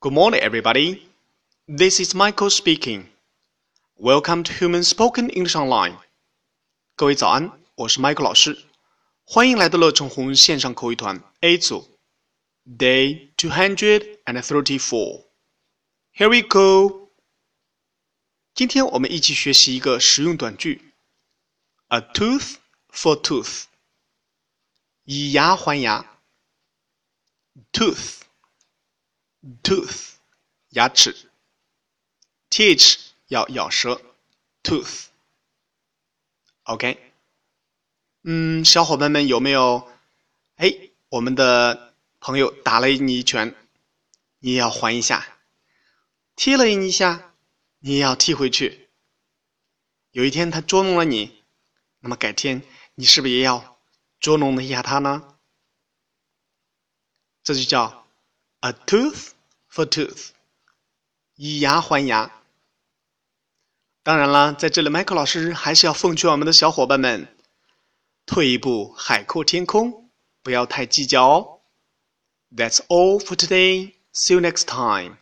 Good morning, everybody. This is Michael speaking. Welcome to Human Spoken English Online. 各位早安，我是 Michael 老师，欢迎来到乐成红线上口语团 A 组，Day two hundred and thirty-four. Here we go. 今天我们一起学习一个实用短句：A tooth for tooth. 以牙还牙。 tooth，牙齿，teach，要咬舌，tooth。OK，嗯，小伙伴们有没有？哎，我们的朋友打了你一拳，你也要还一下；踢了你一下，你也要踢回去。有一天他捉弄了你，那么改天你是不是也要捉弄一下他呢？这就叫 a tooth for tooth，以牙还牙。当然了，在这里，，Michael 老师还是要奉劝我们的小伙伴们，退一步海阔天空，不要太计较哦。That's all for today. See you next time.